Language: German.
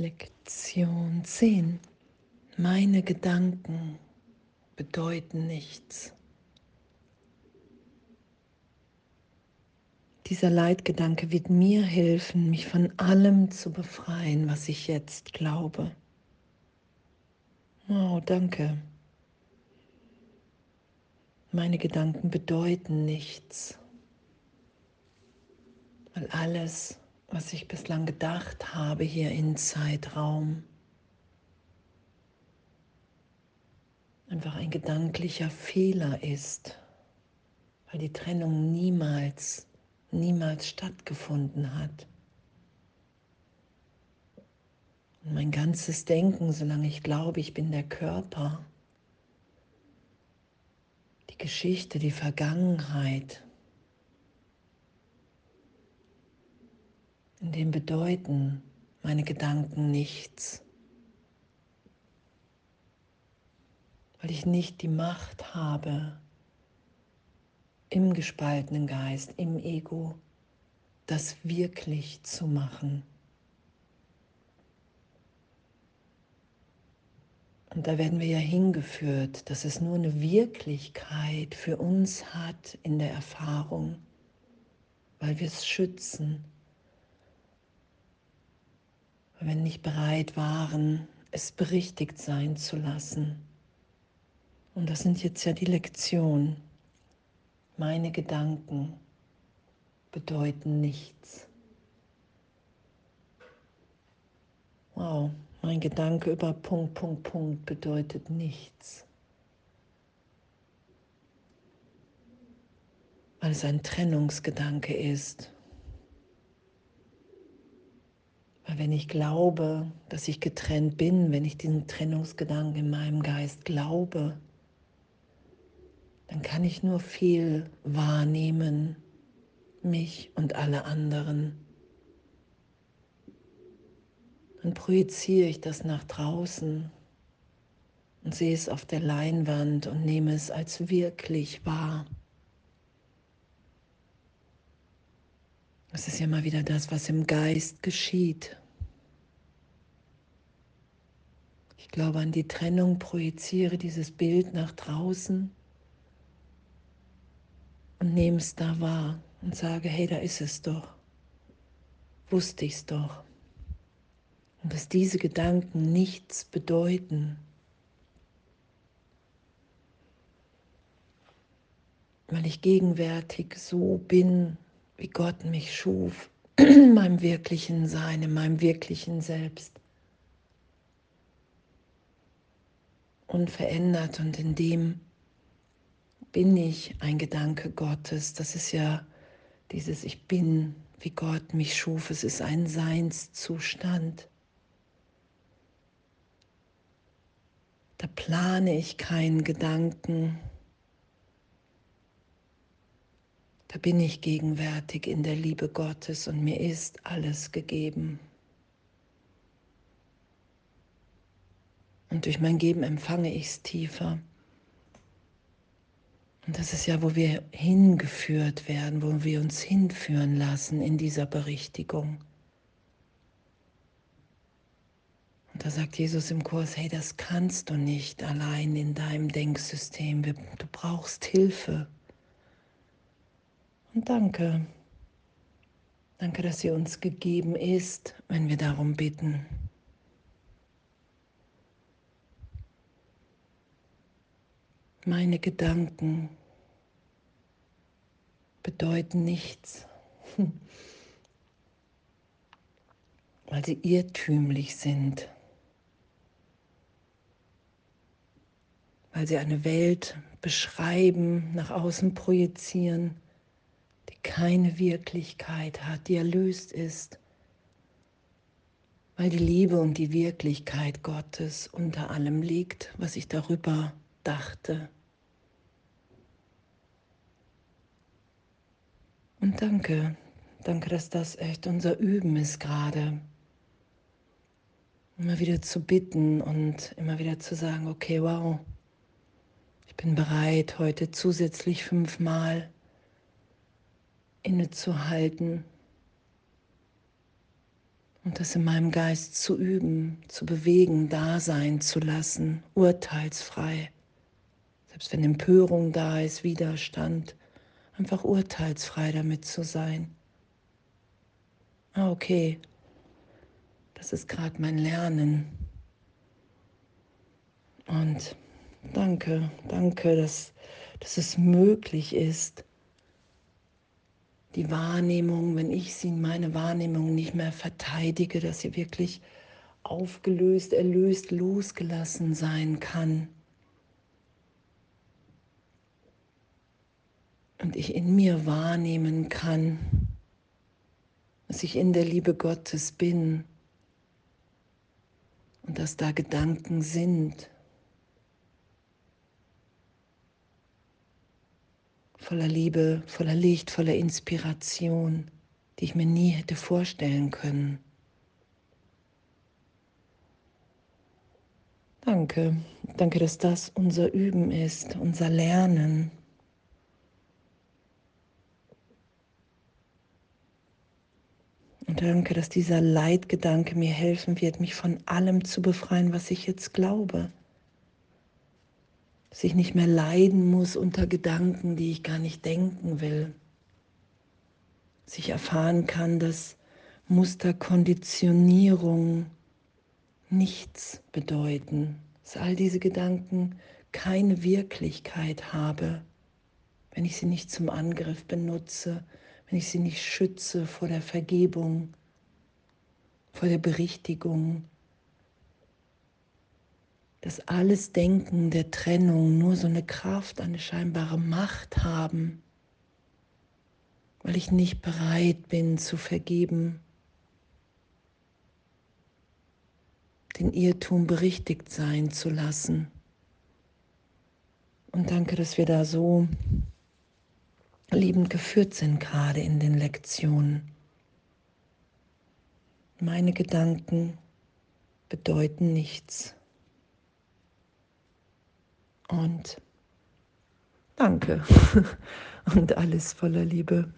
Lektion 10. Meine Gedanken bedeuten nichts. Dieser Leitgedanke wird mir helfen, mich von allem zu befreien, was ich jetzt glaube. Oh, danke. Meine Gedanken bedeuten nichts, weil alles, was ich bislang gedacht habe hier in Zeitraum, einfach ein gedanklicher Fehler ist, weil die Trennung niemals, niemals stattgefunden hat. Und mein ganzes Denken, solange ich glaube, ich bin der Körper, die Geschichte, die Vergangenheit, in dem bedeuten meine Gedanken nichts, weil ich nicht die Macht habe, im gespaltenen Geist, im Ego, das wirklich zu machen. Und da werden wir ja hingeführt, dass es nur eine Wirklichkeit für uns hat in der Erfahrung, weil wir es schützen, wir nicht bereit waren, es berichtigt sein zu lassen. Und das sind jetzt ja die Lektionen. Meine Gedanken bedeuten nichts. Wow, mein Gedanke über Punkt, Punkt, Punkt bedeutet nichts. Weil es ein Trennungsgedanke ist. Weil wenn ich glaube, dass ich getrennt bin, wenn ich diesen Trennungsgedanken in meinem Geist glaube, dann kann ich nur viel wahrnehmen, mich und alle anderen. Dann projiziere ich das nach draußen und sehe es auf der Leinwand und nehme es als wirklich wahr. Das ist ja mal wieder das, was im Geist geschieht. Ich glaube an die Trennung, projiziere dieses Bild nach draußen und nehme es da wahr und sage, hey, da ist es doch. Wusste ich es doch. Und dass diese Gedanken nichts bedeuten. Weil ich gegenwärtig so bin, wie Gott mich schuf, in meinem wirklichen Sein, in meinem wirklichen Selbst. Unverändert und in dem bin ich ein Gedanke Gottes. Das ist ja dieses Ich bin, wie Gott mich schuf. Es ist ein Seinszustand. Da plane ich keinen Gedanken. Da bin ich gegenwärtig in der Liebe Gottes und mir ist alles gegeben. Und durch mein Geben empfange ich es tiefer. Und das ist ja, wo wir hingeführt werden, wo wir uns hinführen lassen in dieser Berichtigung. Und da sagt Jesus im Kurs, hey, das kannst du nicht allein in deinem Denksystem. Du brauchst Hilfe. Und danke. Danke, dass sie uns gegeben ist, wenn wir darum bitten. Meine Gedanken bedeuten nichts, weil sie irrtümlich sind, weil sie eine Welt beschreiben, nach außen projizieren, die keine Wirklichkeit hat, die erlöst ist, weil die Liebe und die Wirklichkeit Gottes unter allem liegt, was ich darüber dachte. Und danke, danke, dass das echt unser Üben ist gerade. Immer wieder zu bitten und immer wieder zu sagen, okay, wow, ich bin bereit, heute zusätzlich fünfmal innezuhalten Und das in meinem Geist zu üben, zu bewegen, da sein zu lassen, urteilsfrei. Selbst wenn Empörung da ist, Widerstand, einfach urteilsfrei damit zu sein. Ah, okay, das ist gerade mein Lernen. Und danke, danke, dass, dass es möglich ist, die Wahrnehmung, wenn ich sie in meine Wahrnehmung nicht mehr verteidige, dass sie wirklich aufgelöst, erlöst, losgelassen sein kann. Und ich in mir wahrnehmen kann, dass ich in der Liebe Gottes bin und dass da Gedanken sind, voller Liebe, voller Licht, voller Inspiration, die ich mir nie hätte vorstellen können. Danke, danke, dass das unser Üben ist, unser Lernen. Danke, dass dieser Leitgedanke mir helfen wird, mich von allem zu befreien, was ich jetzt glaube. Dass ich nicht mehr leiden muss unter Gedanken, die ich gar nicht denken will. Dass ich erfahren kann, dass Musterkonditionierung nichts bedeuten, dass all diese Gedanken keine Wirklichkeit habe, wenn ich sie nicht zum Angriff benutze, wenn ich sie nicht schütze vor der Vergebung, vor der Berichtigung, dass alles Denken der Trennung nur so eine Kraft, eine scheinbare Macht haben, weil ich nicht bereit bin zu vergeben, den Irrtum berichtigt sein zu lassen. Und danke, dass wir da so liebend geführt sind, gerade in den Lektionen. Meine Gedanken bedeuten nichts. Und danke und alles voller Liebe.